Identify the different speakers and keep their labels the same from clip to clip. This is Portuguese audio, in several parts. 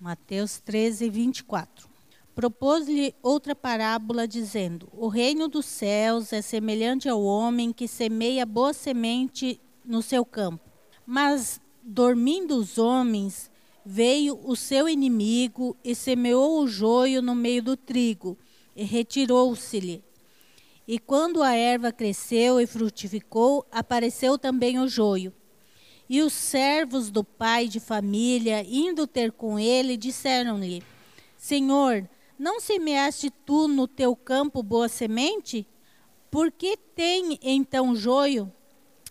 Speaker 1: Mateus 13, 24. Propôs-lhe outra parábola, dizendo: O reino dos céus é semelhante ao homem que semeia boa semente no seu campo. Mas, dormindo os homens, veio o seu inimigo e semeou o joio no meio do trigo, e retirou-se-lhe. E quando a erva cresceu e frutificou, apareceu também o joio. E os servos do pai de família, indo ter com ele, disseram-lhe: Senhor, não semeaste tu no teu campo boa semente? Por que tem então joio?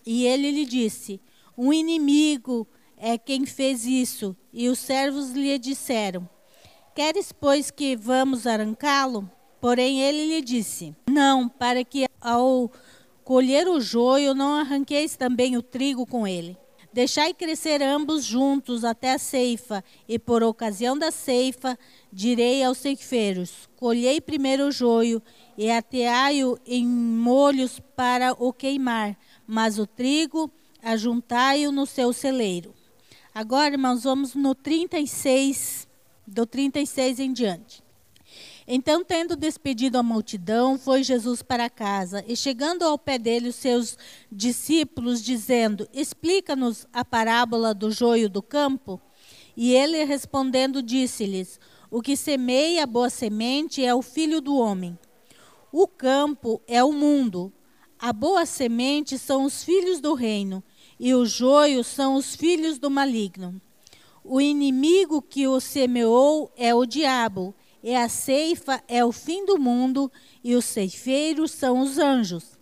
Speaker 1: E ele lhe disse: Um inimigo é quem fez isso. E os servos lhe disseram: Queres, pois, que vamos arrancá-lo? Porém, ele lhe disse: Não, para que ao colher o joio não arranqueis também o trigo com ele. Deixai crescer ambos juntos até a ceifa, e por ocasião da ceifa, direi aos ceifeiros: Colhei primeiro o joio, e ateai-o em molhos para o queimar, mas o trigo ajuntai-o no seu celeiro. Agora, irmãos, vamos no 36, do 36 em diante. Então, tendo despedido a multidão, foi Jesus para casa. E chegando ao pé dele, os seus discípulos, dizendo: Explica-nos a parábola do joio do campo. E ele respondendo, disse-lhes: O que semeia a boa semente é o filho do homem. O campo é o mundo. A boa semente são os filhos do reino, e o joio são os filhos do maligno. O inimigo que o semeou é o diabo e a ceifa é o fim do mundo, e os ceifeiros são os anjos.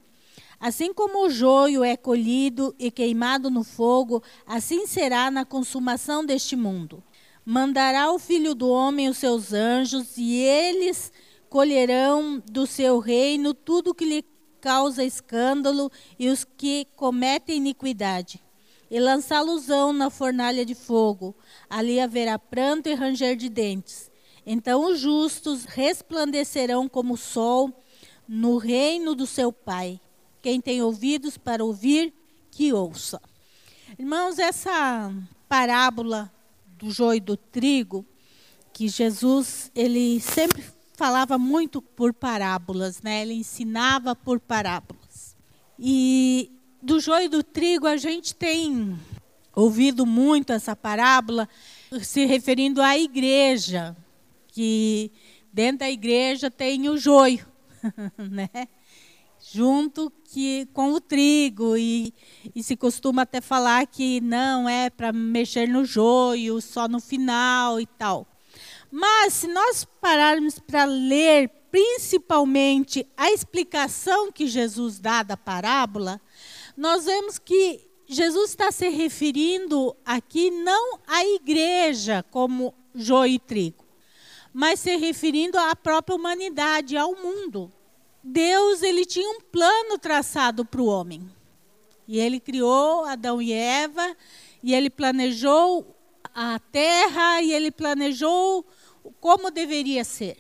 Speaker 1: Assim como o joio é colhido e queimado no fogo, assim será na consumação deste mundo. Mandará o Filho do Homem os seus anjos, e eles colherão do seu reino tudo que lhe causa escândalo e os que cometem iniquidade, e lançá-los-ão na fornalha de fogo. Ali haverá pranto e ranger de dentes. Então os justos resplandecerão como o sol no reino do seu Pai. Quem tem ouvidos para ouvir, que ouça. Irmãos, essa parábola do joio e do trigo, que Jesus, ele sempre falava muito por parábolas, né? Ele ensinava por parábolas. E do joio e do trigo a gente tem ouvido muito essa parábola se referindo à igreja, que dentro da igreja tem o joio, né? junto que, com o trigo. E, e se costuma até falar que não é para mexer no joio, só no final e tal. Mas se nós pararmos para ler principalmente a explicação que Jesus dá da parábola, nós vemos que Jesus está se referindo aqui não à igreja como joio e trigo, mas se referindo à própria humanidade, ao mundo. Deus ele tinha um plano traçado para o homem. E ele criou Adão e Eva, e ele planejou a terra, e ele planejou como deveria ser.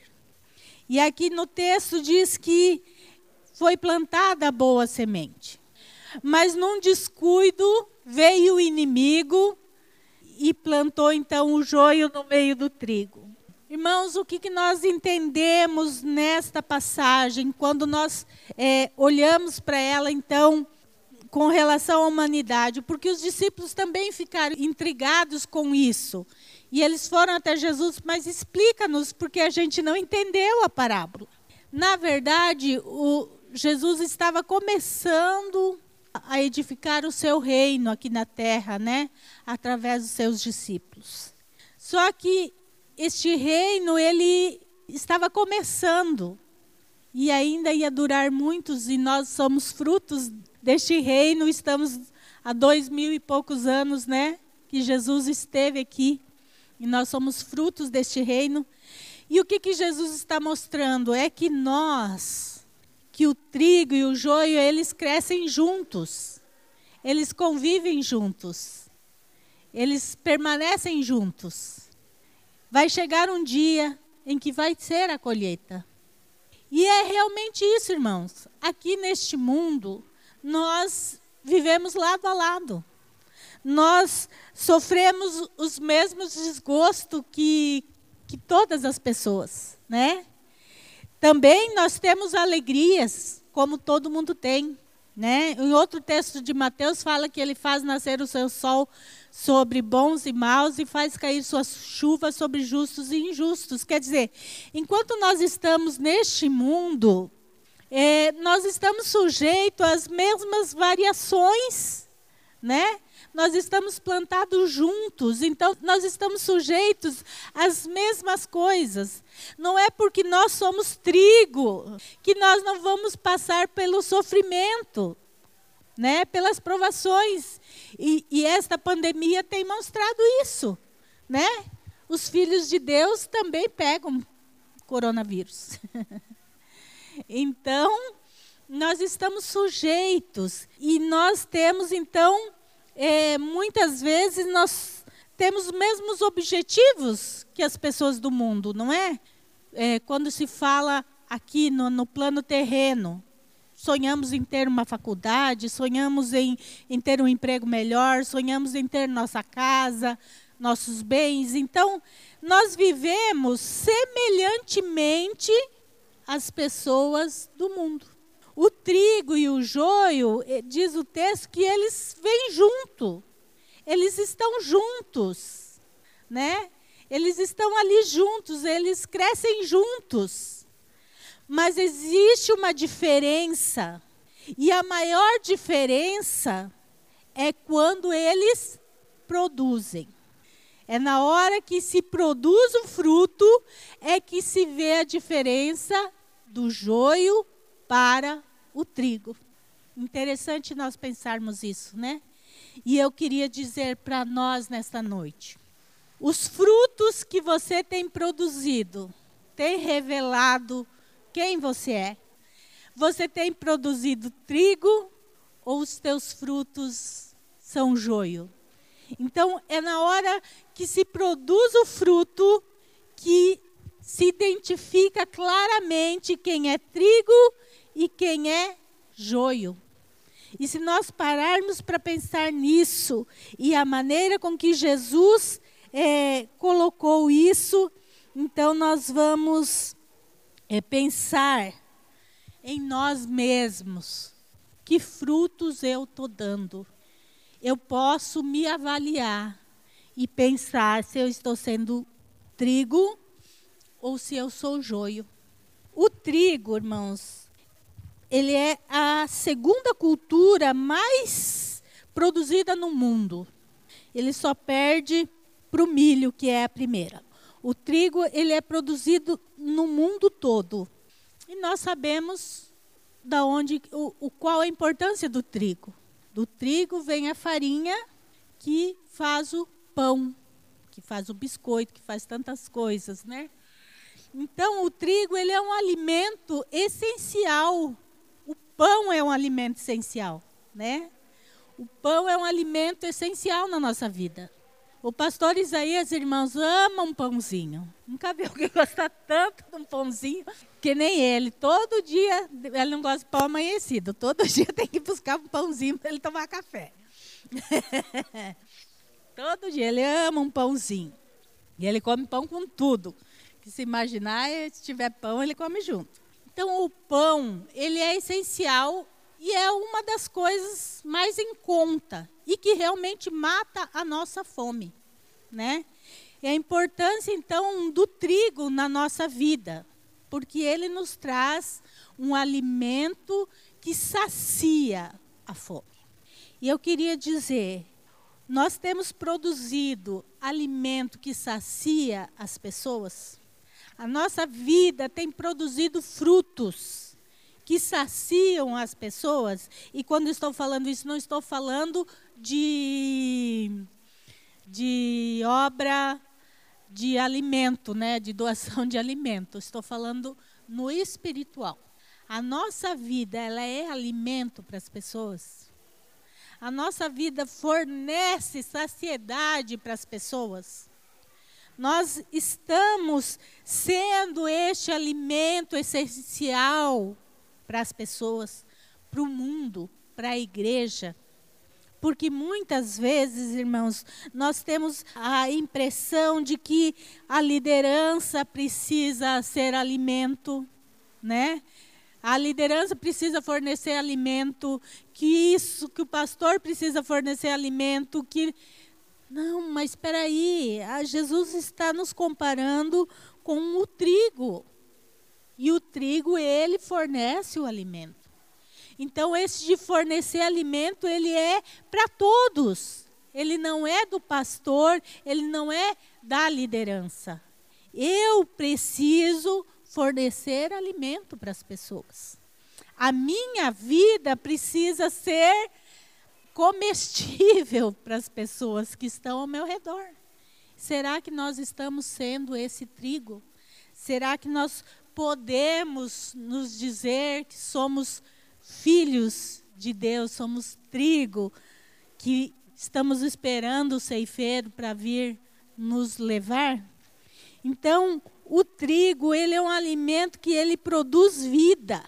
Speaker 1: E aqui no texto diz que foi plantada a boa semente. Mas num descuido veio o inimigo e plantou então o joio no meio do trigo. Irmãos, o que, que nós entendemos nesta passagem, quando nós é, olhamos para ela, então, com relação à humanidade? Porque os discípulos também ficaram intrigados com isso. E eles foram até Jesus, mas explica-nos, porque a gente não entendeu a parábola. Na verdade, o, Jesus estava começando a edificar o seu reino aqui na terra, né? Através dos seus discípulos. Só que este reino ele estava começando e ainda ia durar muitos e nós somos frutos deste reino. Estamos há dois mil e poucos anos, né, que Jesus esteve aqui e nós somos frutos deste reino. E o que que Jesus está mostrando é que nós, que o trigo e o joio eles crescem juntos, eles convivem juntos, eles permanecem juntos. Vai chegar um dia em que vai ser a colheita. E é realmente isso, irmãos. Aqui neste mundo, nós vivemos lado a lado. nós sofremos os mesmos desgostos que, que todas as pessoas, né? Também nós temos alegrias, como todo mundo tem. Né? Em outro texto de Mateus fala que ele faz nascer o seu sol sobre bons e maus e faz cair sua chuva sobre justos e injustos. Quer dizer, enquanto nós estamos neste mundo, é, nós estamos sujeitos às mesmas variações, né? nós estamos plantados juntos, então nós estamos sujeitos às mesmas coisas. Não é porque nós somos trigo que nós não vamos passar pelo sofrimento, né? pelas provações. E, e esta pandemia tem mostrado isso. Né? Os filhos de Deus também pegam coronavírus. então, nós estamos sujeitos e nós temos então é, muitas vezes nós temos os mesmos objetivos que as pessoas do mundo, não é? é quando se fala aqui no, no, plano terreno, sonhamos em ter uma faculdade, sonhamos em, em ter um emprego melhor, sonhamos em ter nossa casa, nossos bens. Então, nós vivemos semelhantemente às pessoas do mundo. O trigo e o joio, eh, diz o texto, que eles vêm junto. Eles estão juntos, né? Eles estão ali juntos, eles crescem juntos. Mas existe uma diferença. E a maior diferença é quando eles produzem. É na hora que se produz o fruto é que se vê a diferença do joio para o trigo. Interessante nós pensarmos isso, né? E eu queria dizer para nós nesta noite: os frutos que você tem produzido têm revelado quem você é. Você tem produzido trigo ou os teus frutos são joio? Então, é na hora que se produz o fruto que se identifica claramente quem é trigo e quem é joio. E se nós pararmos para pensar nisso e a maneira com que Jesus é, colocou isso, então nós vamos é, pensar em nós mesmos. Que frutos eu estou dando? Eu posso me avaliar e pensar se eu estou sendo trigo ou se eu sou joio. O trigo, irmãos, ele é a segunda cultura mais produzida no mundo. Ele só perde para o milho, que é a primeira. O trigo ele é produzido no mundo todo. E nós sabemos da onde o, o qual a importância do trigo. Do trigo vem a farinha que faz o pão, que faz o biscoito, que faz tantas coisas, né? Então o trigo ele é um alimento essencial pão é um alimento essencial, né? O pão é um alimento essencial na nossa vida. O pastor Isaías, irmãos, ama um pãozinho. Nunca viu alguém gostar tanto de um pãozinho que nem ele. Todo dia, ele não gosta de pão amanhecido. Todo dia tem que buscar um pãozinho para ele tomar café. Todo dia ele ama um pãozinho. E ele come pão com tudo. Que se imaginar, se tiver pão, ele come junto. Então, o pão, ele é essencial e é uma das coisas mais em conta e que realmente mata a nossa fome, né? E a importância então do trigo na nossa vida, porque ele nos traz um alimento que sacia a fome. E eu queria dizer, nós temos produzido alimento que sacia as pessoas? A nossa vida tem produzido frutos que saciam as pessoas. E quando estou falando isso, não estou falando de, de obra de alimento, né, de doação de alimento. Estou falando no espiritual. A nossa vida, ela é alimento para as pessoas. A nossa vida fornece saciedade para as pessoas nós estamos sendo este alimento essencial para as pessoas, para o mundo, para a igreja, Porque muitas vezes, irmãos, nós temos a impressão de que a liderança precisa ser alimento, né? A liderança precisa fornecer alimento, que isso, que o pastor precisa fornecer alimento, que não, mas espera aí, Jesus está nos comparando com o trigo. E o trigo, ele fornece o alimento. Então, esse de fornecer alimento, ele é para todos. Ele não é do pastor, ele não é da liderança. Eu preciso fornecer alimento para as pessoas. A minha vida precisa ser comestível para as pessoas que estão ao meu redor. Será que nós estamos sendo esse trigo? Será que nós podemos nos dizer que somos filhos de Deus, somos trigo, que estamos esperando o ceifeiro para vir nos levar? Então, o trigo, ele é um alimento que ele produz vida.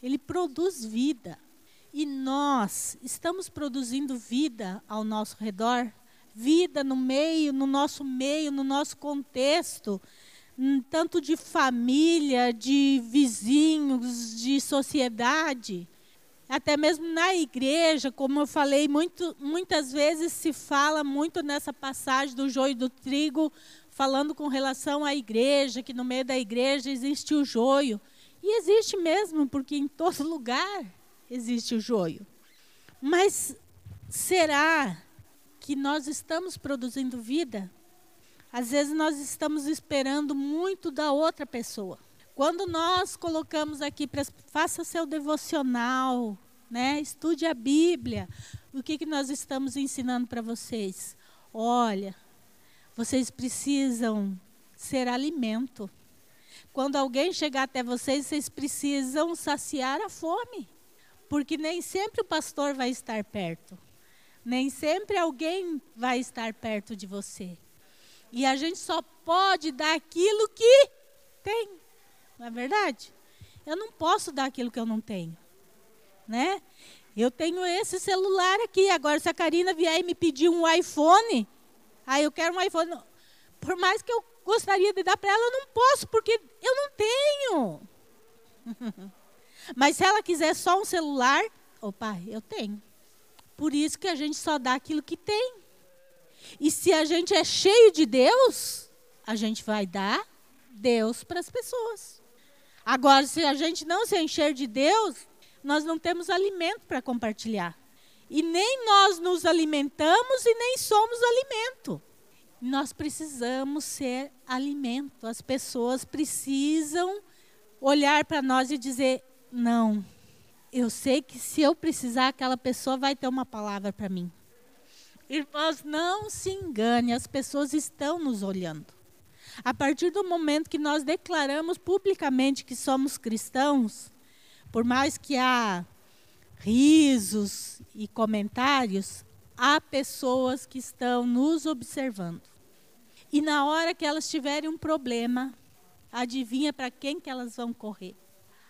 Speaker 1: Ele produz vida. E nós estamos produzindo vida ao nosso redor, vida no meio, no nosso meio, no nosso contexto, tanto de família, de vizinhos, de sociedade, até mesmo na igreja, como eu falei, muito, muitas vezes se fala muito nessa passagem do joio e do trigo, falando com relação à igreja, que no meio da igreja existe o joio. E existe mesmo, porque em todo lugar existe o joio. Mas será que nós estamos produzindo vida? Às vezes nós estamos esperando muito da outra pessoa. Quando nós colocamos aqui para faça seu devocional, né? Estude a Bíblia. O que que nós estamos ensinando para vocês? Olha, vocês precisam ser alimento. Quando alguém chegar até vocês, vocês precisam saciar a fome porque nem sempre o pastor vai estar perto. Nem sempre alguém vai estar perto de você. E a gente só pode dar aquilo que tem. Não é verdade? Eu não posso dar aquilo que eu não tenho. Né? Eu tenho esse celular aqui. Agora, se a Karina vier e me pedir um iPhone, aí eu quero um iPhone. Por mais que eu gostaria de dar para ela, eu não posso, porque eu não tenho. Mas se ela quiser só um celular, opa, eu tenho. Por isso que a gente só dá aquilo que tem. E se a gente é cheio de Deus, a gente vai dar Deus para as pessoas. Agora, se a gente não se encher de Deus, nós não temos alimento para compartilhar. E nem nós nos alimentamos e nem somos alimento. Nós precisamos ser alimento. As pessoas precisam olhar para nós e dizer: não. Eu sei que se eu precisar, aquela pessoa vai ter uma palavra para mim. Irmãos, não se engane, as pessoas estão nos olhando. A partir do momento que nós declaramos publicamente que somos cristãos, por mais que há risos e comentários, há pessoas que estão nos observando. E na hora que elas tiverem um problema, adivinha para quem que elas vão correr?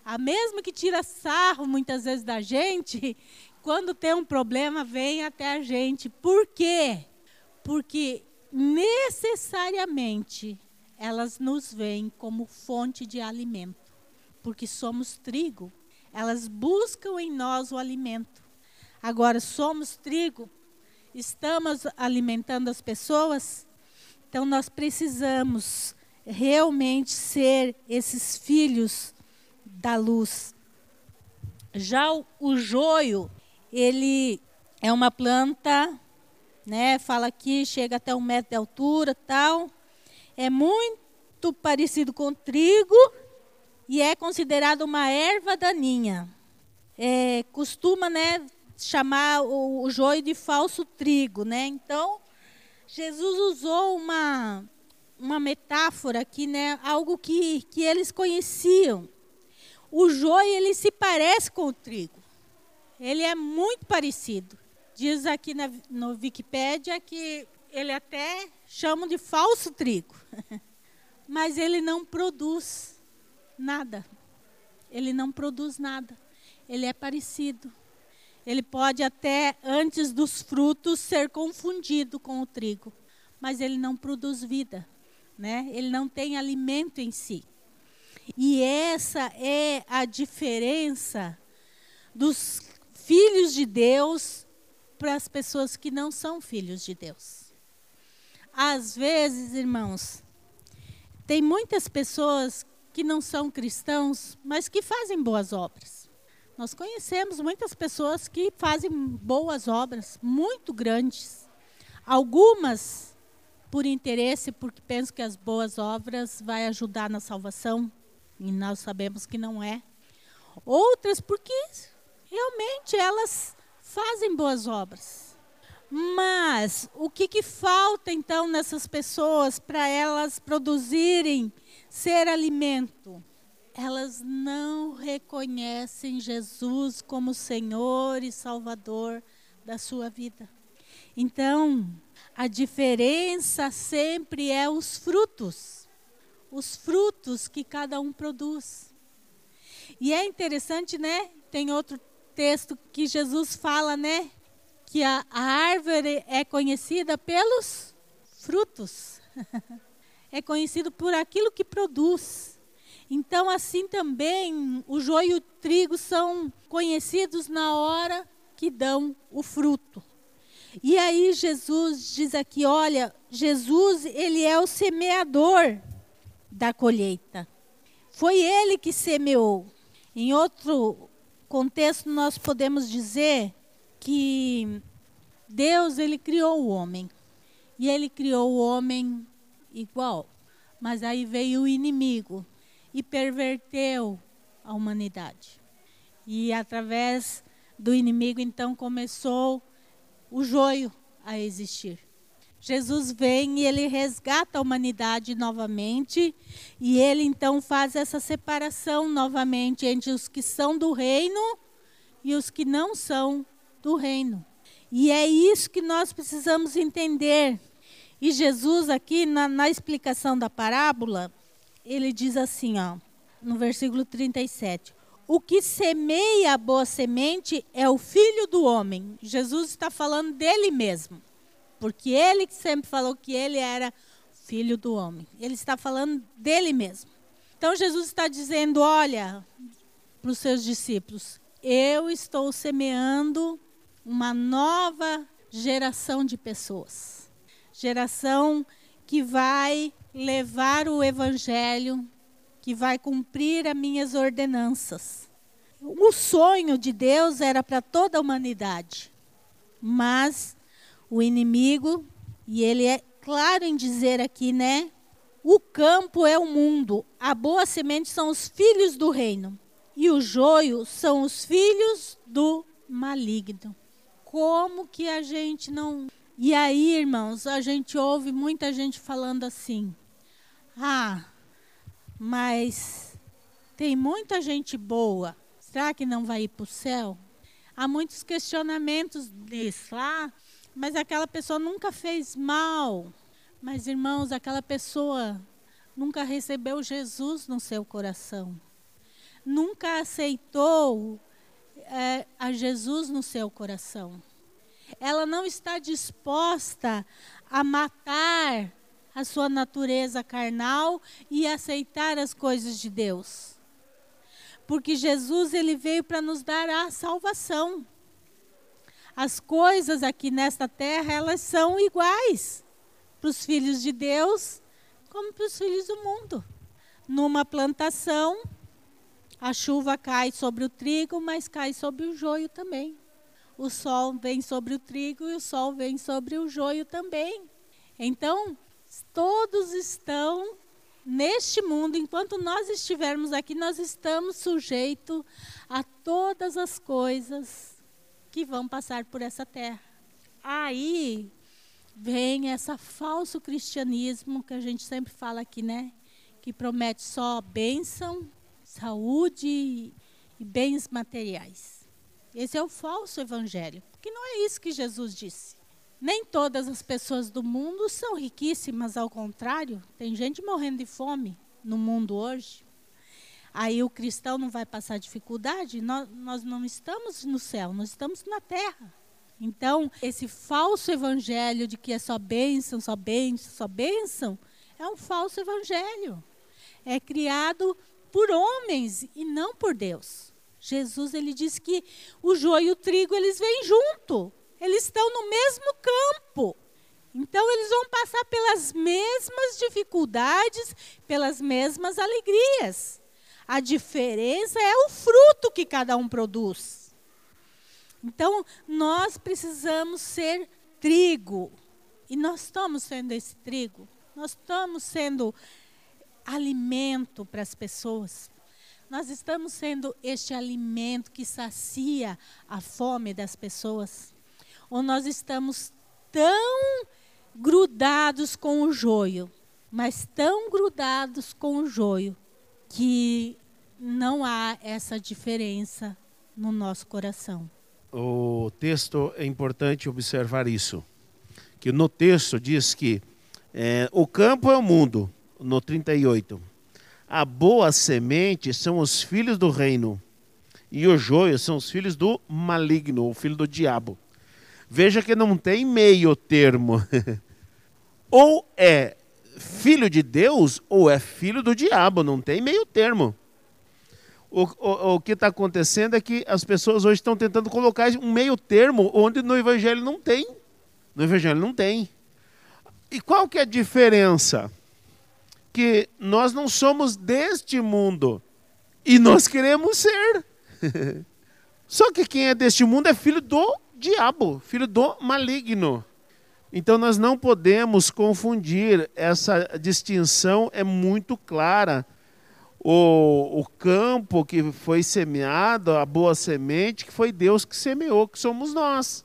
Speaker 1: A mesma que tira sarro muitas vezes da gente, quando tem um problema, vem até a gente. Por quê? Porque necessariamente elas nos veem como fonte de alimento, porque somos trigo. Elas buscam em nós o alimento. Agora, somos trigo, estamos alimentando as pessoas, então nós precisamos realmente ser esses filhos da luz. Já o, o joio, ele é uma planta, né? Fala aqui, chega até um metro de altura, tal. É muito parecido com trigo e é considerado uma erva daninha. É, costuma, né, chamar o, o joio de falso trigo, né? Então, Jesus usou uma uma metáfora aqui, né? Algo que, que eles conheciam o joio ele se parece com o trigo. Ele é muito parecido. Diz aqui na, no Wikipédia que ele até chamam de falso trigo. Mas ele não produz nada. Ele não produz nada. Ele é parecido. ele pode até, antes dos frutos, ser confundido com o trigo, mas ele não produz vida, né? ele não tem alimento em si. E essa é a diferença dos filhos de Deus para as pessoas que não são filhos de Deus. Às vezes, irmãos, tem muitas pessoas que não são cristãos, mas que fazem boas obras. Nós conhecemos muitas pessoas que fazem boas obras, muito grandes. Algumas por interesse, porque pensam que as boas obras vai ajudar na salvação, e nós sabemos que não é. Outras porque realmente elas fazem boas obras. Mas o que, que falta então nessas pessoas para elas produzirem ser alimento? elas não reconhecem Jesus como Senhor e Salvador da sua vida. Então, a diferença sempre é os frutos, os frutos que cada um produz. E é interessante, né? Tem outro texto que Jesus fala, né? Que a, a árvore é conhecida pelos frutos. é conhecido por aquilo que produz. Então, assim também, o joio e o trigo são conhecidos na hora que dão o fruto. E aí Jesus diz aqui, olha, Jesus, ele é o semeador da colheita. Foi ele que semeou. Em outro contexto, nós podemos dizer que Deus, ele criou o homem. E ele criou o homem igual. Mas aí veio o inimigo e perverteu a humanidade. E através do inimigo, então, começou o joio a existir. Jesus vem e ele resgata a humanidade novamente, e ele então faz essa separação novamente entre os que são do reino e os que não são do reino. E é isso que nós precisamos entender. E Jesus, aqui na, na explicação da parábola, ele diz assim, ó, no versículo 37. O que semeia a boa semente é o filho do homem. Jesus está falando dele mesmo. Porque ele que sempre falou que ele era filho do homem. Ele está falando dele mesmo. Então Jesus está dizendo: olha, para os seus discípulos, eu estou semeando uma nova geração de pessoas. Geração que vai levar o evangelho, que vai cumprir as minhas ordenanças. O sonho de Deus era para toda a humanidade, mas o inimigo, e ele é claro em dizer aqui, né? O campo é o mundo, a boa semente são os filhos do reino, e o joio são os filhos do maligno. Como que a gente não. E aí, irmãos, a gente ouve muita gente falando assim: ah, mas tem muita gente boa. Será que não vai ir para o céu? Há muitos questionamentos disso. Ah, mas aquela pessoa nunca fez mal. Mas, irmãos, aquela pessoa nunca recebeu Jesus no seu coração. Nunca aceitou é, a Jesus no seu coração. Ela não está disposta a matar a sua natureza carnal e aceitar as coisas de Deus. Porque Jesus ele veio para nos dar a salvação. As coisas aqui nesta terra, elas são iguais para os filhos de Deus como para os filhos do mundo. Numa plantação, a chuva cai sobre o trigo, mas cai sobre o joio também. O sol vem sobre o trigo e o sol vem sobre o joio também. Então, todos estão neste mundo, enquanto nós estivermos aqui, nós estamos sujeitos a todas as coisas que vão passar por essa terra. Aí vem essa falso cristianismo que a gente sempre fala aqui, né? Que promete só bênção, saúde e bens materiais. Esse é o falso evangelho, porque não é isso que Jesus disse. Nem todas as pessoas do mundo são riquíssimas, ao contrário, tem gente morrendo de fome no mundo hoje. Aí o cristão não vai passar dificuldade. Nós, nós não estamos no céu, nós estamos na terra. Então, esse falso evangelho de que é só bênção, só bênção, só bênção, é um falso evangelho. É criado por homens e não por Deus. Jesus ele diz que o joio e o trigo eles vêm junto. Eles estão no mesmo campo. Então eles vão passar pelas mesmas dificuldades, pelas mesmas alegrias. A diferença é o fruto que cada um produz. Então nós precisamos ser trigo. E nós estamos sendo esse trigo. Nós estamos sendo alimento para as pessoas. Nós estamos sendo este alimento que sacia a fome das pessoas. Ou nós estamos tão grudados com o joio, mas tão grudados com o joio, que não há essa diferença no nosso coração.
Speaker 2: O texto é importante observar isso. Que no texto diz que é, o campo é o mundo, no 38. A boa semente são os filhos do reino, e o joio são os filhos do maligno, o filho do diabo. Veja que não tem meio termo. ou é filho de Deus, ou é filho do diabo, não tem meio termo. O, o, o que está acontecendo é que as pessoas hoje estão tentando colocar um meio termo onde no Evangelho não tem. No Evangelho não tem. E qual que é a diferença? Que nós não somos deste mundo e nós queremos ser. Só que quem é deste mundo é filho do diabo, filho do maligno. Então nós não podemos confundir, essa distinção é muito clara. O, o campo que foi semeado, a boa semente, que foi Deus que semeou, que somos nós.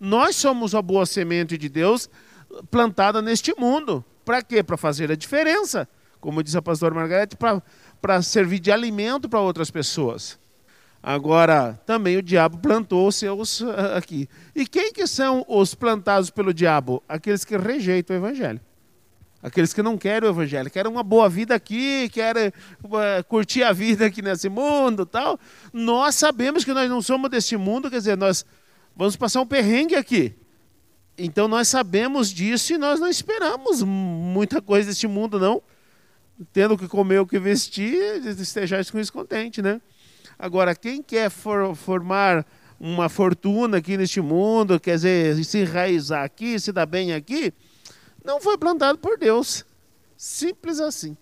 Speaker 2: Nós somos a boa semente de Deus plantada neste mundo. Para quê? Para fazer a diferença. Como disse a pastora Margarete, para servir de alimento para outras pessoas. Agora, também o diabo plantou os seus ah, aqui. E quem que são os plantados pelo diabo? Aqueles que rejeitam o evangelho. Aqueles que não querem o evangelho, querem uma boa vida aqui, querem uh, curtir a vida aqui nesse mundo, tal. Nós sabemos que nós não somos deste mundo, quer dizer, nós vamos passar um perrengue aqui. Então nós sabemos disso e nós não esperamos muita coisa deste mundo, não. Tendo que comer o que vestir, estejais com isso contente, né? Agora, quem quer for, formar uma fortuna aqui neste mundo, quer dizer, se enraizar aqui, se dar bem aqui, não foi plantado por Deus. Simples assim.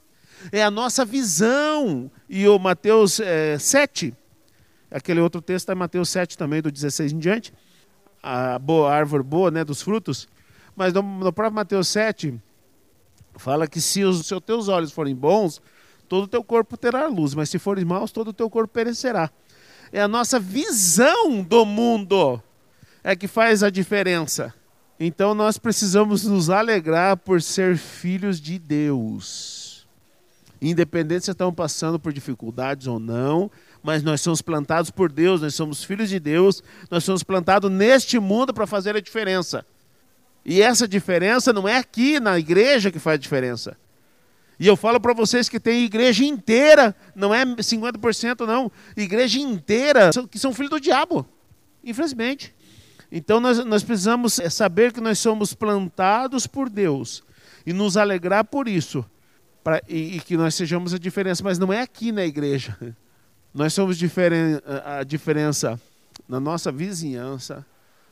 Speaker 2: É a nossa visão. E o Mateus é, 7, aquele outro texto é Mateus 7 também, do 16 em diante, a boa a árvore boa, né, dos frutos. Mas no, no próprio Mateus 7, fala que se os, se os teus olhos forem bons, todo o teu corpo terá luz, mas se fores maus, todo o teu corpo perecerá. É a nossa visão do mundo é que faz a diferença. Então nós precisamos nos alegrar por ser filhos de Deus. Independente se estão passando por dificuldades ou não, mas nós somos plantados por Deus, nós somos filhos de Deus, nós somos plantados neste mundo para fazer a diferença. E essa diferença não é aqui na igreja que faz a diferença. E eu falo para vocês que tem igreja inteira, não é 50% não, igreja inteira que são filhos do diabo, infelizmente. Então nós, nós precisamos é, saber que nós somos plantados por Deus e nos alegrar por isso, pra, e, e, que nós sejamos a diferença, mas não é aqui na igreja. Nós somos diferen, a diferença na nossa vizinhança,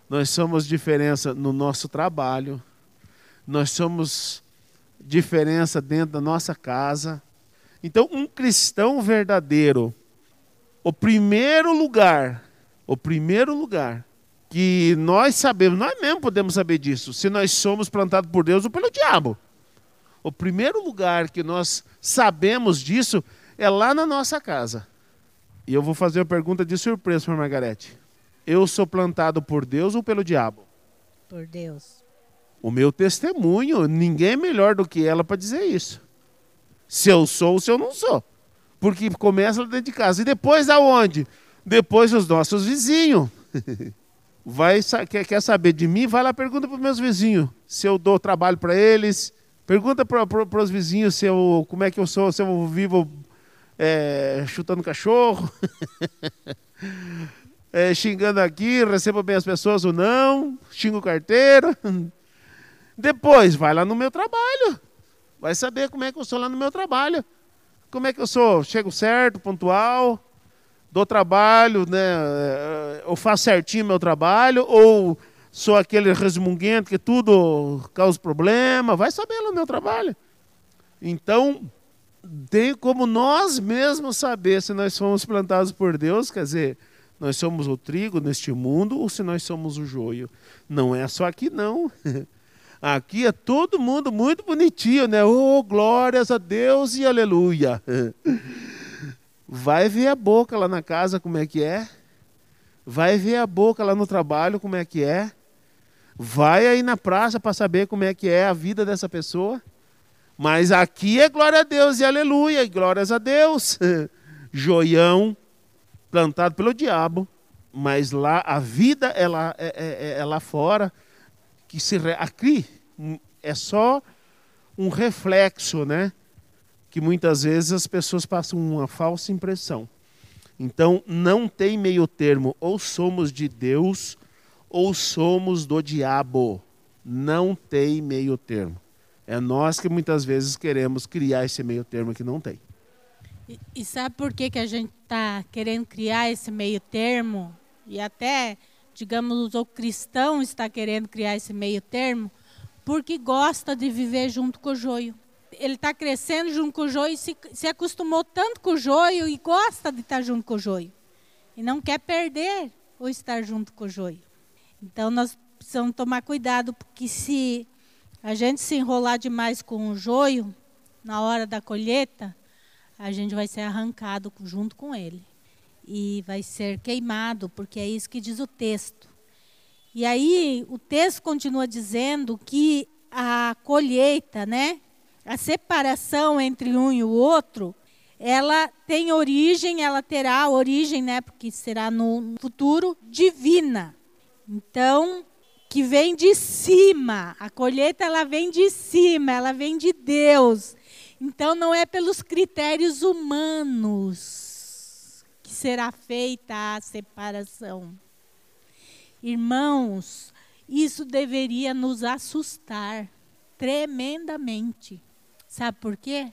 Speaker 2: nós somos diferença no nosso trabalho, nós somos diferença dentro da nossa casa. Então, um cristão verdadeiro, o primeiro lugar, o primeiro lugar que nós sabemos, nós mesmo podemos saber disso, se nós somos plantados por Deus ou pelo diabo. O primeiro lugar que nós sabemos disso é lá na nossa casa. E eu vou fazer uma pergunta de surpresa para Margarete. Eu sou plantado por Deus ou pelo diabo?
Speaker 1: Por Deus
Speaker 2: o meu testemunho, ninguém é melhor do que ela para dizer isso. Se eu sou ou se eu não sou. Porque começa dentro de casa. E depois aonde? Depois os nossos vizinhos. Vai, quer, quer saber de mim? Vai lá pergunta para os meus vizinhos se eu dou trabalho para eles. Pergunta para os vizinhos se eu, como é que eu sou, se eu vivo é, chutando cachorro, é, xingando aqui, recebo bem as pessoas ou não, xingo o carteiro. Depois, vai lá no meu trabalho. Vai saber como é que eu sou lá no meu trabalho. Como é que eu sou? Chego certo, pontual, dou trabalho, né? É, eu faço certinho meu trabalho, ou sou aquele resmunguento que tudo causa problema. Vai saber lá no meu trabalho. Então, tem como nós mesmos saber se nós fomos plantados por Deus, quer dizer, nós somos o trigo neste mundo ou se nós somos o joio. Não é só aqui, não. Aqui é todo mundo muito bonitinho, né? Oh, glórias a Deus e aleluia. Vai ver a boca lá na casa como é que é. Vai ver a boca lá no trabalho como é que é. Vai aí na praça para saber como é que é a vida dessa pessoa. Mas aqui é glória a Deus e aleluia, e glórias a Deus. Joião plantado pelo diabo, mas lá a vida é lá, é, é, é lá fora que se aqui é só um reflexo, né? Que muitas vezes as pessoas passam uma falsa impressão. Então não tem meio termo, ou somos de Deus ou somos do diabo. Não tem meio termo. É nós que muitas vezes queremos criar esse meio termo que não tem.
Speaker 1: E, e sabe por que, que a gente está querendo criar esse meio termo? E até digamos, o cristão está querendo criar esse meio termo porque gosta de viver junto com o joio. Ele está crescendo junto com o joio se, se acostumou tanto com o joio e gosta de estar junto com o joio. E não quer perder o estar junto com o joio. Então nós precisamos tomar cuidado, porque se a gente se enrolar demais com o joio, na hora da colheita, a gente vai ser arrancado junto com ele e vai ser queimado, porque é isso que diz o texto. E aí o texto continua dizendo que a colheita, né, a separação entre um e o outro, ela tem origem, ela terá origem, né, porque será no futuro divina. Então, que vem de cima. A colheita ela vem de cima, ela vem de Deus. Então não é pelos critérios humanos será feita a separação. Irmãos, isso deveria nos assustar tremendamente. Sabe por quê?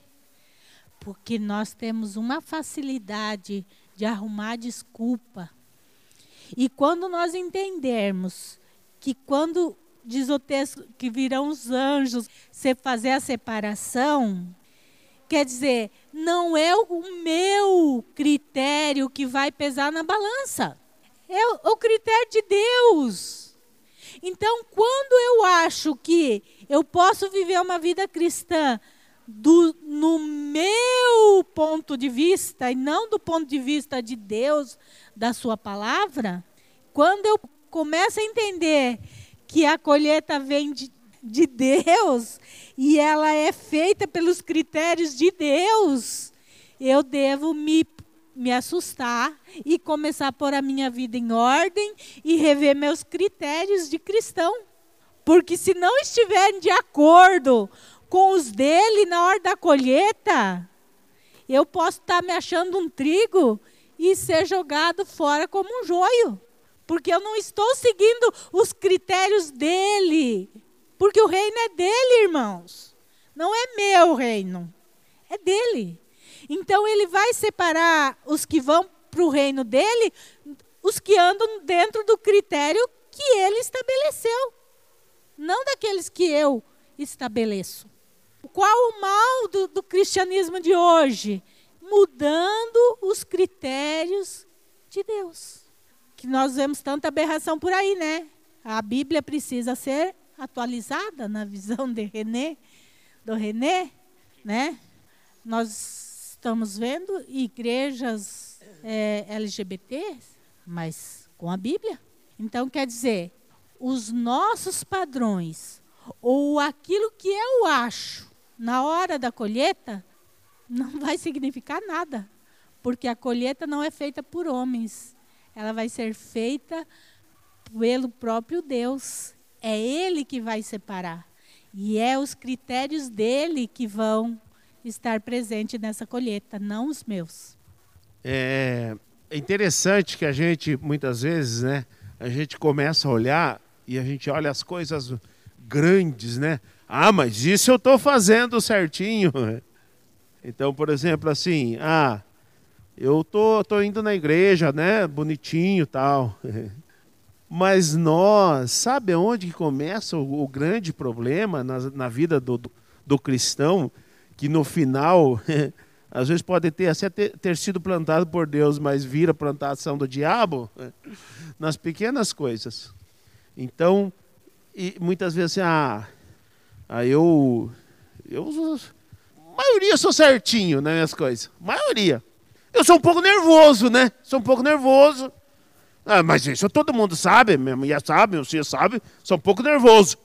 Speaker 1: Porque nós temos uma facilidade de arrumar desculpa. E quando nós entendermos que quando diz o texto que virão os anjos se fazer a separação, Quer dizer, não é o meu critério que vai pesar na balança. É o critério de Deus. Então, quando eu acho que eu posso viver uma vida cristã do, no meu ponto de vista e não do ponto de vista de Deus, da Sua palavra, quando eu começo a entender que a colheita vem de, de Deus e ela é feita pelos critérios de Deus, eu devo me, me assustar e começar a pôr a minha vida em ordem e rever meus critérios de cristão. Porque se não estiverem de acordo com os dele na hora da colheita, eu posso estar me achando um trigo e ser jogado fora como um joio. Porque eu não estou seguindo os critérios dele. Porque o reino é dele, irmãos. Não é meu reino. É dele. Então ele vai separar os que vão para o reino dele, os que andam dentro do critério que ele estabeleceu. Não daqueles que eu estabeleço. Qual o mal do, do cristianismo de hoje? Mudando os critérios de Deus. Que nós vemos tanta aberração por aí, né? A Bíblia precisa ser atualizada na visão de René, do René, né? Nós estamos vendo igrejas é, LGBT, mas com a Bíblia. Então, quer dizer, os nossos padrões, ou aquilo que eu acho na hora da colheita, não vai significar nada. Porque a colheita não é feita por homens. Ela vai ser feita pelo próprio Deus. É Ele que vai separar. E é os critérios dele que vão estar presente nessa colheita, não os meus.
Speaker 2: É, é interessante que a gente, muitas vezes, né, a gente começa a olhar e a gente olha as coisas grandes, né? Ah, mas isso eu estou fazendo certinho. Então, por exemplo, assim, ah, eu tô, tô indo na igreja, né? Bonitinho tal. Mas nós, sabe onde que começa o, o grande problema na, na vida do, do, do, cristão? Que no final, às vezes pode ter até ter, ter sido plantado por Deus, mas vira plantação do diabo, nas pequenas coisas. Então, e muitas vezes assim, ah, ah eu, eu, maioria sou certinho nas minhas coisas, maioria. Eu sou um pouco nervoso, né? Sou um pouco nervoso. Ah, mas isso todo mundo sabe, minha mulher sabe, meu filho sabe, sou um pouco nervoso.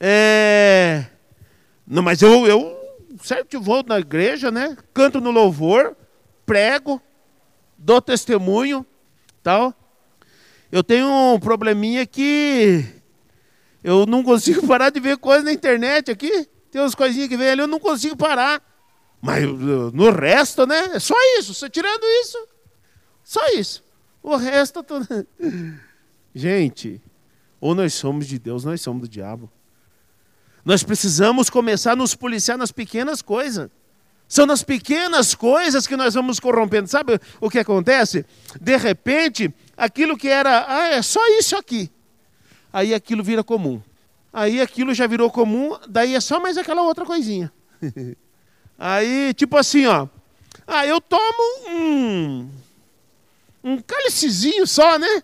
Speaker 2: É... Não, mas eu, eu certo, vou na igreja, né? Canto no louvor, prego, dou testemunho, tal. Eu tenho um probleminha que eu não consigo parar de ver coisa na internet aqui. Tem umas coisinhas que vem ali, eu não consigo parar. Mas no resto, né? É só isso. Só tirando isso, só isso. O resto, tô... gente, ou nós somos de Deus, nós somos do diabo. Nós precisamos começar a nos policiar nas pequenas coisas. São nas pequenas coisas que nós vamos corrompendo. Sabe o que acontece? De repente, aquilo que era, ah, é só isso aqui. Aí aquilo vira comum. Aí aquilo já virou comum, daí é só mais aquela outra coisinha. Aí, tipo assim, ó. Ah, eu tomo um, um cálicezinho só, né?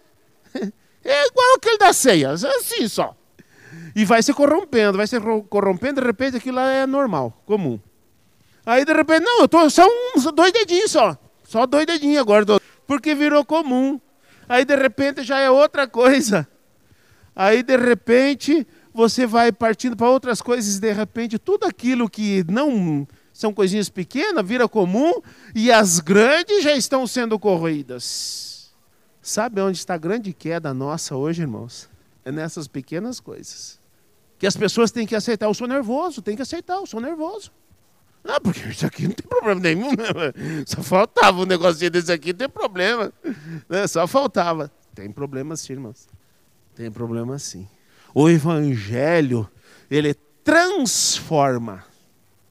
Speaker 2: É igual aquele da ceia, assim só. E vai se corrompendo, vai se corrompendo, de repente aquilo lá é normal, comum. Aí de repente, não, eu tô só uns dois dedinhos só. Só dois dedinhos agora, porque virou comum. Aí de repente já é outra coisa. Aí de repente você vai partindo para outras coisas, de repente tudo aquilo que não são coisinhas pequenas, vira comum, e as grandes já estão sendo corroídas. Sabe onde está a grande queda nossa hoje, irmãos? É nessas pequenas coisas. Que as pessoas têm que aceitar. Eu sou nervoso, tem que aceitar, eu sou nervoso. Não, porque isso aqui não tem problema nenhum, né? Só faltava um negocinho desse aqui, tem problema. Né? Só faltava. Tem problema sim, irmãos. Tem problema sim. O Evangelho, ele transforma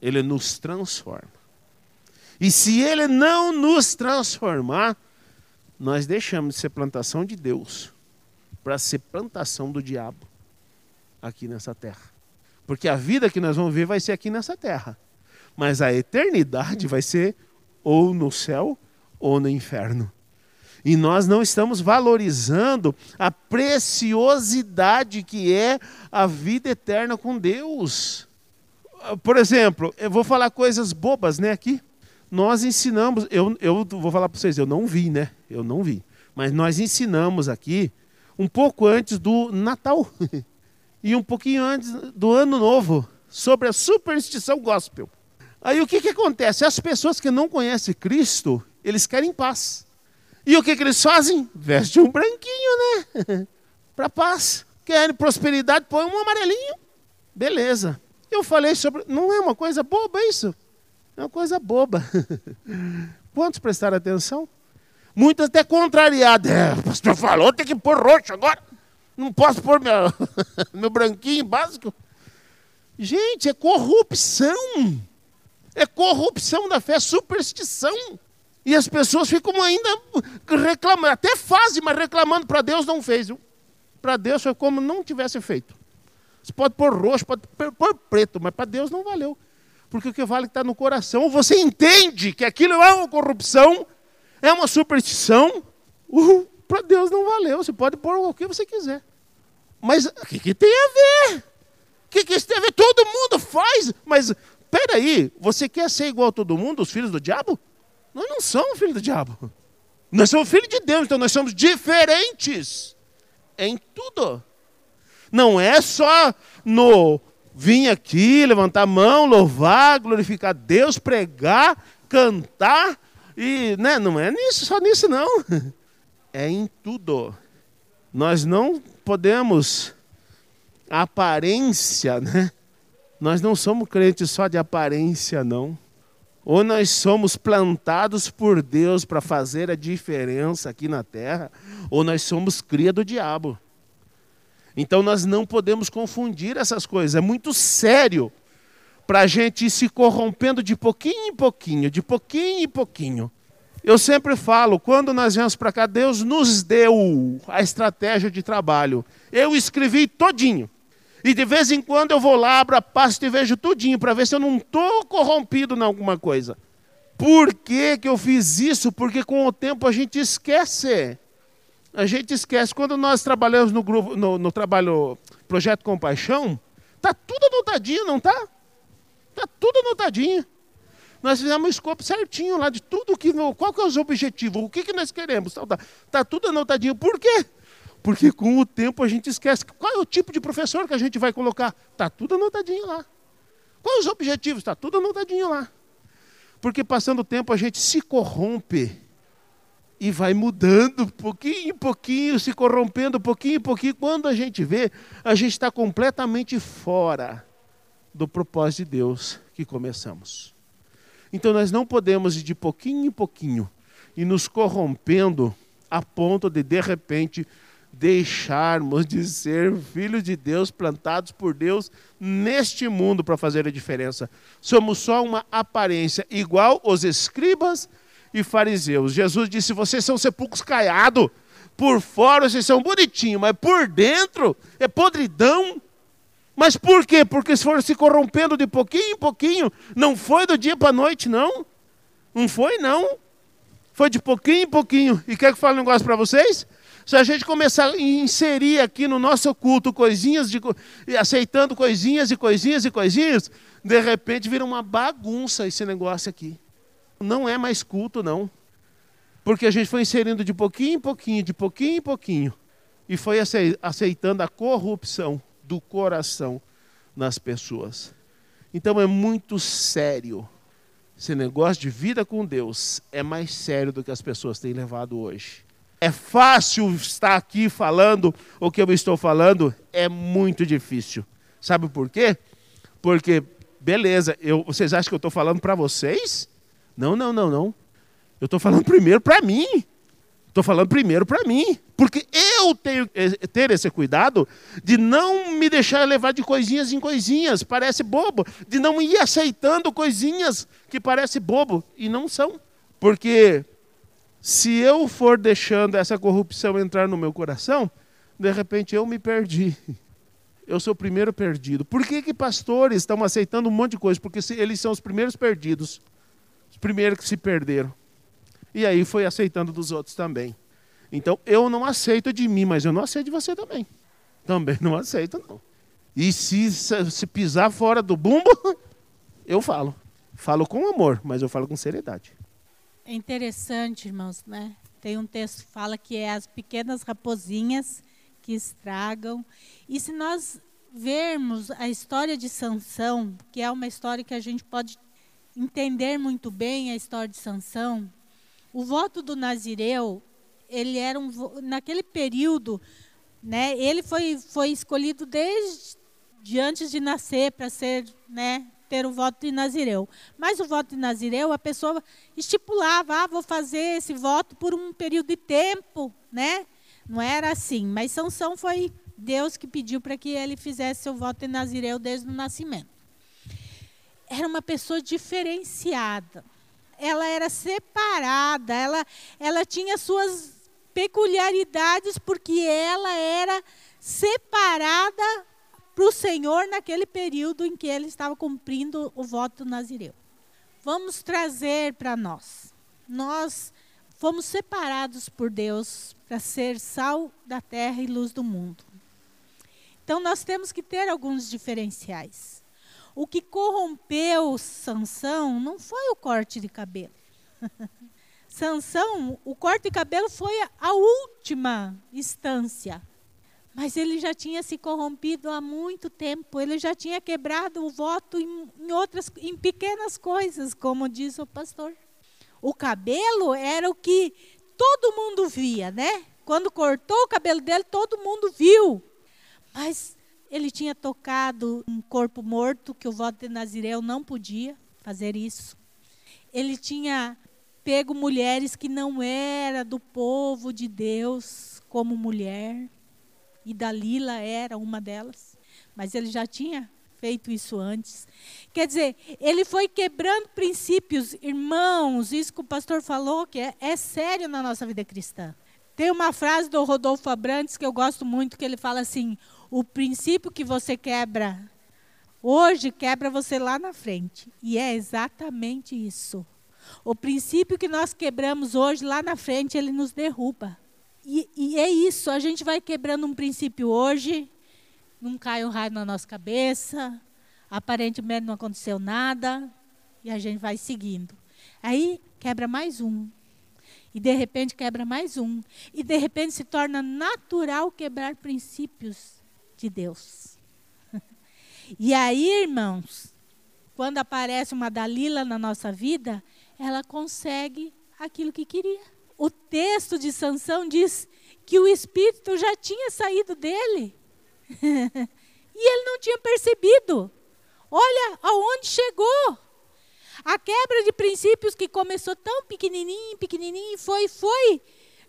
Speaker 2: ele nos transforma. E se ele não nos transformar, nós deixamos de ser plantação de Deus para ser plantação do diabo aqui nessa terra. Porque a vida que nós vamos ver vai ser aqui nessa terra. Mas a eternidade vai ser ou no céu ou no inferno. E nós não estamos valorizando a preciosidade que é a vida eterna com Deus por exemplo, eu vou falar coisas bobas, né, aqui. Nós ensinamos, eu, eu vou falar para vocês, eu não vi, né? Eu não vi. Mas nós ensinamos aqui um pouco antes do Natal e um pouquinho antes do Ano Novo sobre a superstição gospel. Aí o que, que acontece? As pessoas que não conhecem Cristo, eles querem paz. E o que, que eles fazem? Veste um branquinho, né? Para paz. Querem prosperidade, põe um amarelinho. Beleza. Eu falei sobre. Não é uma coisa boba isso? É uma coisa boba. Quantos prestaram atenção? Muitos até contrariados. É, o pastor falou, tem que pôr roxo agora. Não posso pôr meu, meu branquinho básico. Gente, é corrupção. É corrupção da fé, superstição. E as pessoas ficam ainda reclamando, até fazem, mas reclamando para Deus não fez. Para Deus foi como não tivesse feito. Você pode pôr roxo, pode pôr preto, mas para Deus não valeu. Porque o que vale está no coração. Você entende que aquilo é uma corrupção, é uma superstição, uh, para Deus não valeu. Você pode pôr o que você quiser. Mas o que, que, tem a ver? O que, que isso tem a ver? Todo mundo faz. Mas, peraí, você quer ser igual a todo mundo, os filhos do diabo? Nós não somos filhos do diabo. Nós somos filhos de Deus, então nós somos diferentes em tudo. Não é só no vir aqui, levantar a mão, louvar, glorificar Deus, pregar, cantar e, né, não é nisso, só nisso não. É em tudo. Nós não podemos a aparência, né? Nós não somos crentes só de aparência, não. Ou nós somos plantados por Deus para fazer a diferença aqui na terra, ou nós somos cria do diabo. Então nós não podemos confundir essas coisas. É muito sério para a gente ir se corrompendo de pouquinho em pouquinho, de pouquinho em pouquinho. Eu sempre falo, quando nós viemos para cá, Deus nos deu a estratégia de trabalho. Eu escrevi todinho. E de vez em quando eu vou lá, abro a pasta e vejo tudinho para ver se eu não estou corrompido em alguma coisa. Por que, que eu fiz isso? Porque com o tempo a gente esquece. A gente esquece. Quando nós trabalhamos no grupo, no, no trabalho Projeto Compaixão, tá tudo anotadinho, não tá? Tá tudo anotadinho. Nós fizemos um escopo certinho lá de tudo que. Qual que é os objetivos? O que, que nós queremos? Tá, tá tudo anotadinho. Por quê? Porque com o tempo a gente esquece qual é o tipo de professor que a gente vai colocar. Está tudo anotadinho lá. Quais os objetivos? Está tudo anotadinho lá. Porque passando o tempo a gente se corrompe e vai mudando pouquinho em pouquinho, se corrompendo pouquinho em pouquinho. Quando a gente vê, a gente está completamente fora do propósito de Deus que começamos. Então nós não podemos ir de pouquinho em pouquinho e nos corrompendo a ponto de, de repente, deixarmos de ser filhos de Deus, plantados por Deus neste mundo para fazer a diferença. Somos só uma aparência, igual os escribas e fariseus. Jesus disse: vocês são sepulcros caiados, por fora vocês são bonitinhos, mas por dentro é podridão. Mas por quê? Porque foram se corrompendo de pouquinho em pouquinho. Não foi do dia para a noite, não. Não foi, não. Foi de pouquinho em pouquinho. E quer que eu fale um negócio para vocês? Se a gente começar a inserir aqui no nosso culto coisinhas, de, aceitando coisinhas e coisinhas e coisinhas, de repente vira uma bagunça esse negócio aqui. Não é mais culto, não. Porque a gente foi inserindo de pouquinho em pouquinho, de pouquinho em pouquinho, e foi aceitando a corrupção do coração nas pessoas. Então é muito sério. Esse negócio de vida com Deus é mais sério do que as pessoas têm levado hoje. É fácil estar aqui falando o que eu estou falando, é muito difícil. Sabe por quê? Porque, beleza, eu, vocês acham que eu estou falando para vocês? Não, não, não, não. Eu estou falando primeiro para mim. Estou falando primeiro para mim. Porque eu tenho que ter esse cuidado de não me deixar levar de coisinhas em coisinhas, parece bobo. De não ir aceitando coisinhas que parece bobo e não são. Porque se eu for deixando essa corrupção entrar no meu coração, de repente eu me perdi. Eu sou o primeiro perdido. Por que, que pastores estão aceitando um monte de coisa? Porque eles são os primeiros perdidos. Os primeiros que se perderam. E aí foi aceitando dos outros também. Então eu não aceito de mim, mas eu não aceito de você também. Também não aceito, não. E se, se pisar fora do bumbo, eu falo. Falo com amor, mas eu falo com seriedade.
Speaker 1: É interessante, irmãos, né? Tem um texto que fala que é as pequenas raposinhas que estragam. E se nós vermos a história de Sansão, que é uma história que a gente pode entender muito bem a história de Sansão, o voto do Nazireu, ele era um naquele período, né? Ele foi foi escolhido desde de antes de nascer para ser, né, ter o voto de Nazireu. Mas o voto de Nazireu, a pessoa estipulava, ah, vou fazer esse voto por um período de tempo, né? Não era assim. Mas Sansão foi Deus que pediu para que ele fizesse seu voto de Nazireu desde o nascimento. Era uma pessoa diferenciada. Ela era separada, ela, ela tinha suas peculiaridades porque ela era separada para o Senhor naquele período em que ele estava cumprindo o voto nazireu. Vamos trazer para nós. Nós fomos separados por Deus para ser sal da terra e luz do mundo. Então nós temos que ter alguns diferenciais. O que corrompeu Sansão não foi o corte de cabelo. Sansão, o corte de cabelo foi a última instância. Mas ele já tinha se corrompido há muito tempo, ele já tinha quebrado o voto em, em, outras, em pequenas coisas, como diz o pastor. O cabelo era o que todo mundo via, né? Quando cortou o cabelo dele, todo mundo viu. Mas ele tinha tocado um corpo morto, que o voto de Nazireu não podia fazer isso. ele tinha pego mulheres que não era do povo de Deus como mulher. E Dalila era uma delas. Mas ele já tinha feito isso antes. Quer dizer, ele foi quebrando princípios. Irmãos, isso que o pastor falou, que é, é sério na nossa vida cristã. Tem uma frase do Rodolfo Abrantes que eu gosto muito, que ele fala assim: o princípio que você quebra hoje, quebra você lá na frente. E é exatamente isso. O princípio que nós quebramos hoje, lá na frente, ele nos derruba. E, e é isso, a gente vai quebrando um princípio hoje, não cai um raio na nossa cabeça, aparentemente não aconteceu nada, e a gente vai seguindo. Aí quebra mais um. E de repente quebra mais um. E de repente se torna natural quebrar princípios de Deus. e aí, irmãos, quando aparece uma Dalila na nossa vida, ela consegue aquilo que queria. O texto de Sansão diz que o espírito já tinha saído dele. e ele não tinha percebido. Olha aonde chegou. A quebra de princípios que começou tão pequenininho, pequenininho, foi, foi.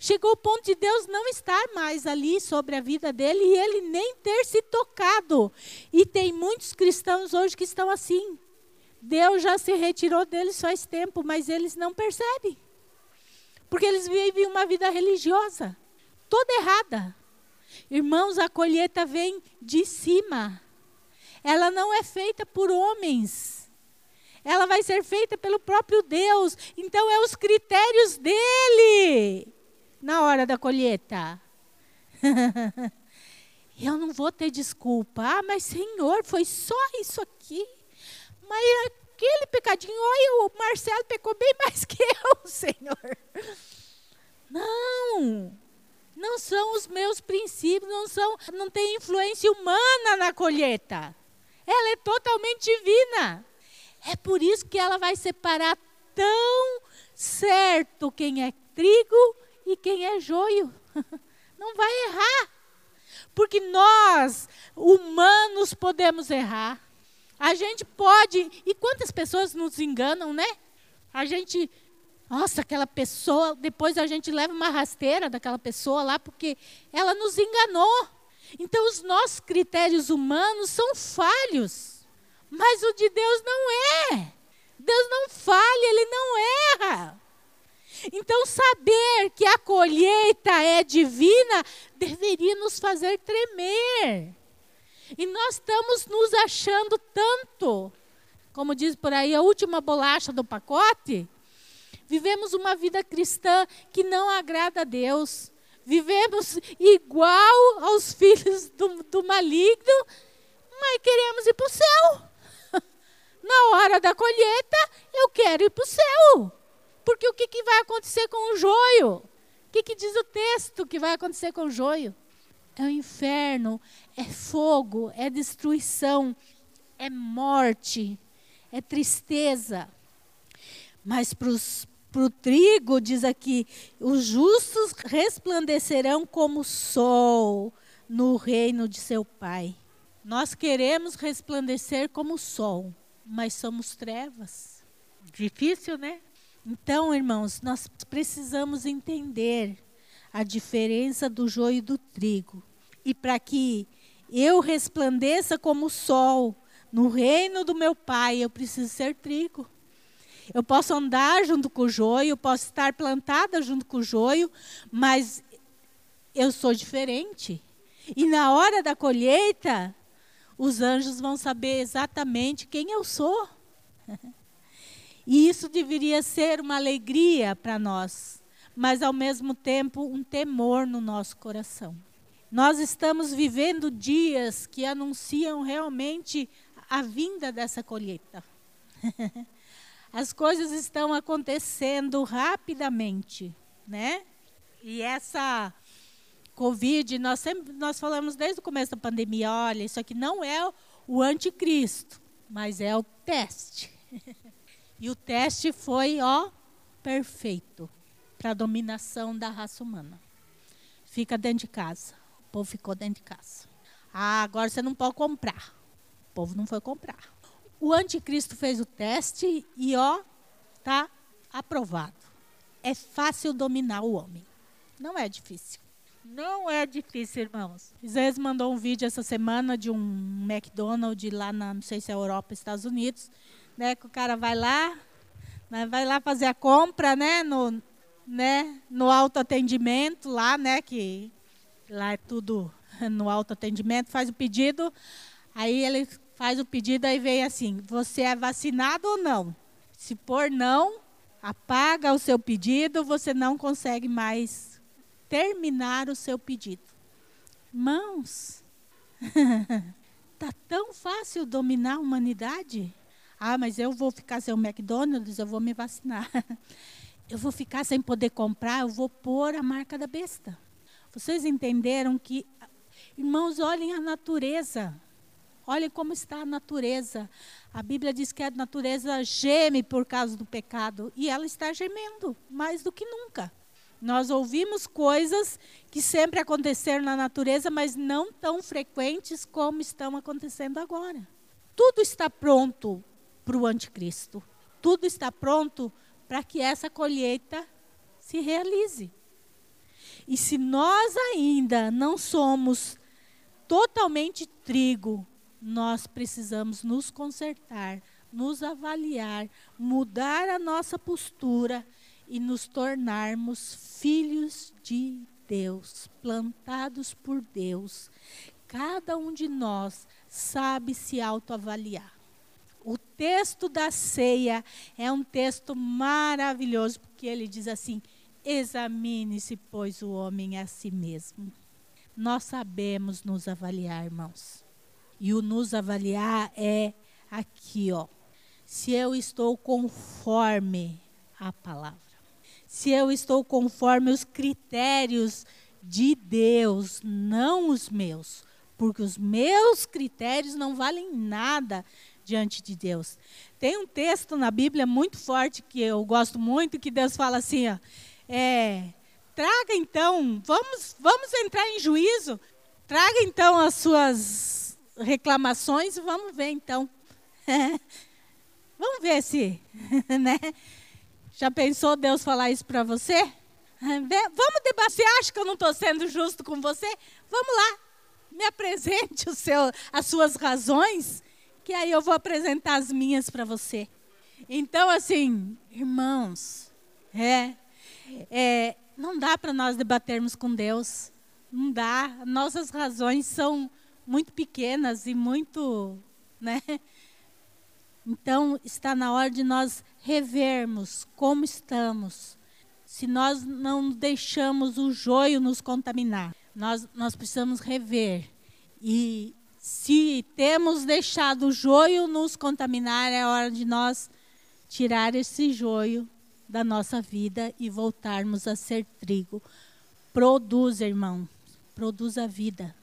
Speaker 1: Chegou ao ponto de Deus não estar mais ali sobre a vida dele e ele nem ter se tocado. E tem muitos cristãos hoje que estão assim. Deus já se retirou deles faz tempo, mas eles não percebem. Porque eles vivem uma vida religiosa, toda errada. Irmãos, a colheita vem de cima. Ela não é feita por homens. Ela vai ser feita pelo próprio Deus. Então, é os critérios dele na hora da colheita. Eu não vou ter desculpa. Ah, mas Senhor, foi só isso aqui. Mas aquele pecadinho, olha, o Marcelo pecou bem mais que eu, Senhor. Não. Não são os meus princípios, não são, não tem influência humana na colheita. Ela é totalmente divina. É por isso que ela vai separar tão certo quem é trigo e quem é joio. Não vai errar. Porque nós, humanos, podemos errar. A gente pode. E quantas pessoas nos enganam, né? A gente nossa, aquela pessoa, depois a gente leva uma rasteira daquela pessoa lá, porque ela nos enganou. Então, os nossos critérios humanos são falhos, mas o de Deus não é. Deus não falha, ele não erra. Então, saber que a colheita é divina deveria nos fazer tremer. E nós estamos nos achando tanto, como diz por aí, a última bolacha do pacote, Vivemos uma vida cristã que não agrada a Deus. Vivemos igual aos filhos do, do maligno, mas queremos ir para o céu. Na hora da colheita, eu quero ir para o céu. Porque o que, que vai acontecer com o joio? O que, que diz o texto que vai acontecer com o joio? É o inferno, é fogo, é destruição, é morte, é tristeza. Mas para o trigo, diz aqui: os justos resplandecerão como o sol no reino de seu Pai. Nós queremos resplandecer como o sol, mas somos trevas. Difícil, né? Então, irmãos, nós precisamos entender a diferença do joio e do trigo. E para que eu resplandeça como o sol no reino do meu Pai, eu preciso ser trigo. Eu posso andar junto com o joio, posso estar plantada junto com o joio, mas eu sou diferente. E na hora da colheita, os anjos vão saber exatamente quem eu sou. E isso deveria ser uma alegria para nós, mas ao mesmo tempo um temor no nosso coração. Nós estamos vivendo dias que anunciam realmente a vinda dessa colheita. As coisas estão acontecendo rapidamente, né? E essa Covid, nós sempre nós falamos desde o começo da pandemia, olha, isso aqui não é o anticristo, mas é o teste. e o teste foi, ó, perfeito para a dominação da raça humana. Fica dentro de casa. O povo ficou dentro de casa. Ah, agora você não pode comprar. O povo não foi comprar. O anticristo fez o teste e, ó, está aprovado. É fácil dominar o homem. Não é difícil. Não é difícil, irmãos. Isaías mandou um vídeo essa semana de um McDonald's lá na, não sei se é Europa, Estados Unidos, né, que o cara vai lá, né, vai lá fazer a compra, né, no, né, no autoatendimento lá, né, que lá é tudo no autoatendimento, faz o pedido, aí ele faz o pedido, aí vem assim, você é vacinado ou não? Se por não, apaga o seu pedido, você não consegue mais terminar o seu pedido. Mãos, tá tão fácil dominar a humanidade? Ah, mas eu vou ficar sem o McDonald's, eu vou me vacinar. Eu vou ficar sem poder comprar, eu vou pôr a marca da besta. Vocês entenderam que, irmãos, olhem a natureza. Olhem como está a natureza. A Bíblia diz que a natureza geme por causa do pecado. E ela está gemendo mais do que nunca. Nós ouvimos coisas que sempre aconteceram na natureza, mas não tão frequentes como estão acontecendo agora. Tudo está pronto para o anticristo. Tudo está pronto para que essa colheita se realize. E se nós ainda não somos totalmente trigo, nós precisamos nos consertar, nos avaliar, mudar a nossa postura e nos tornarmos filhos de Deus, plantados por Deus. Cada um de nós sabe se autoavaliar. O texto da ceia é um texto maravilhoso, porque ele diz assim: Examine-se, pois, o homem a si mesmo. Nós sabemos nos avaliar, irmãos. E o nos avaliar é aqui, ó. Se eu estou conforme a palavra. Se eu estou conforme os critérios de Deus, não os meus. Porque os meus critérios não valem nada diante de Deus. Tem um texto na Bíblia muito forte que eu gosto muito, que Deus fala assim, ó, é, traga então, vamos, vamos entrar em juízo, traga então as suas reclamações e vamos ver então. vamos ver se, né? Já pensou Deus falar isso para você? Vamos debater. Você acha que eu não estou sendo justo com você? Vamos lá. Me apresente seu, as suas razões, que aí eu vou apresentar as minhas para você. Então, assim, irmãos, é, é, não dá para nós debatermos com Deus. Não dá. Nossas razões são muito pequenas e muito. Né? Então, está na hora de nós revermos como estamos. Se nós não deixamos o joio nos contaminar, nós, nós precisamos rever. E se temos deixado o joio nos contaminar, é hora de nós tirar esse joio da nossa vida e voltarmos a ser trigo. Produz, irmão, produz a vida.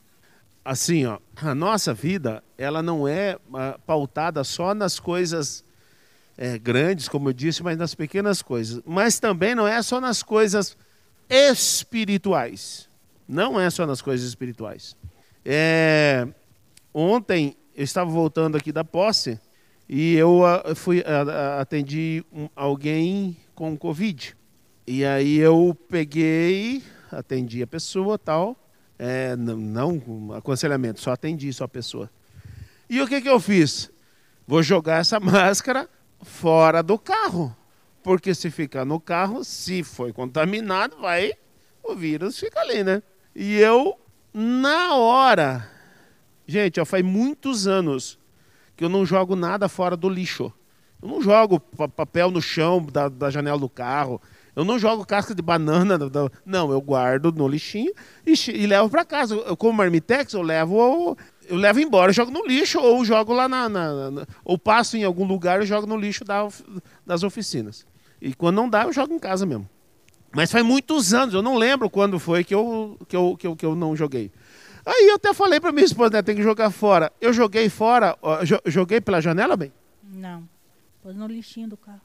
Speaker 2: Assim, ó, a nossa vida, ela não é uh, pautada só nas coisas é, grandes, como eu disse, mas nas pequenas coisas. Mas também não é só nas coisas espirituais. Não é só nas coisas espirituais. É, ontem eu estava voltando aqui da posse e eu uh, fui uh, atendi um, alguém com Covid. E aí eu peguei, atendi a pessoa tal, é, não, não aconselhamento, só atendi só a pessoa. E o que, que eu fiz? Vou jogar essa máscara fora do carro. Porque se ficar no carro, se foi contaminado, vai, o vírus fica ali, né? E eu, na hora, gente, ó, faz muitos anos que eu não jogo nada fora do lixo. Eu não jogo papel no chão da, da janela do carro. Eu não jogo casca de banana. Não, eu guardo no lixinho e, e levo para casa. Eu, como marmitex, eu levo, eu levo embora, eu jogo no lixo ou jogo lá na, na, na, ou passo em algum lugar e jogo no lixo da, das oficinas. E quando não dá, eu jogo em casa mesmo. Mas faz muitos anos, eu não lembro quando foi que eu, que eu, que eu, que eu não joguei. Aí eu até falei para minha esposa, né, tem que jogar fora. Eu joguei fora, joguei pela janela, bem?
Speaker 1: Não. Pôs no lixinho do carro.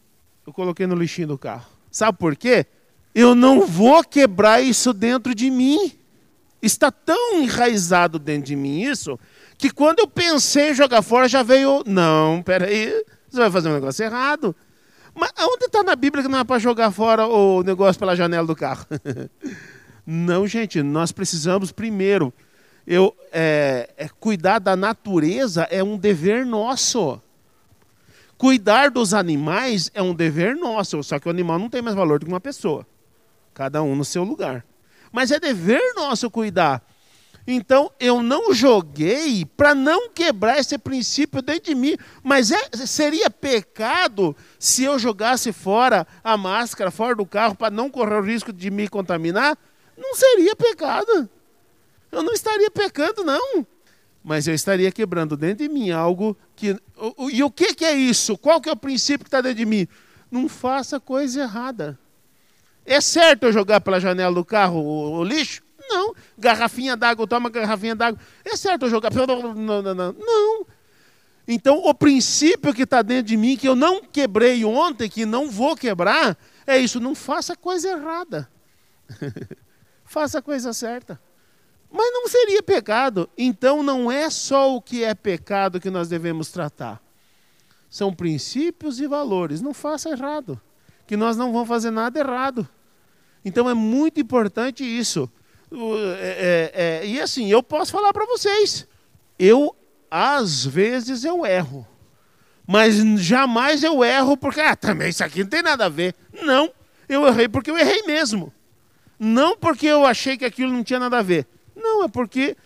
Speaker 2: Eu coloquei no lixinho do carro. Sabe por quê? Eu não vou quebrar isso dentro de mim. Está tão enraizado dentro de mim isso, que quando eu pensei em jogar fora, já veio. Não, peraí, você vai fazer um negócio errado. Mas onde está na Bíblia que não é para jogar fora o negócio pela janela do carro? não, gente, nós precisamos primeiro. Eu, é, é, cuidar da natureza é um dever nosso. Cuidar dos animais é um dever nosso, só que o animal não tem mais valor do que uma pessoa. Cada um no seu lugar. Mas é dever nosso cuidar. Então eu não joguei para não quebrar esse princípio dentro de mim. Mas é, seria pecado se eu jogasse fora a máscara, fora do carro, para não correr o risco de me contaminar? Não seria pecado. Eu não estaria pecando, não. Mas eu estaria quebrando dentro de mim algo que. E o que, é isso? Qual que é o princípio que está dentro de mim? Não faça coisa errada. É certo eu jogar pela janela do carro o, o lixo? Não. Garrafinha d'água, toma garrafinha d'água. É certo eu jogar. Não, não, não. não. Então, o princípio que está dentro de mim, que eu não quebrei ontem, que não vou quebrar, é isso. Não faça coisa errada. faça coisa certa. Mas não seria pecado. Então, não é só o que é pecado que nós devemos tratar. São princípios e valores. Não faça errado. Que nós não vamos fazer nada errado. Então, é muito importante isso. É, é, é, e assim, eu posso falar para vocês, eu, às vezes, eu erro. Mas jamais eu erro porque, ah, também isso aqui não tem nada a ver. Não, eu errei porque eu errei mesmo. Não porque eu achei que aquilo não tinha nada a ver. Não, é porque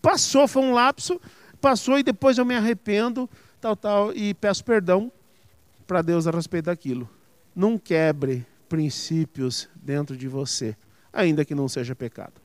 Speaker 2: passou, foi um lapso, passou e depois eu me arrependo, tal, tal, e peço perdão para Deus a respeito daquilo. Não quebre princípios dentro de você ainda que não seja pecado.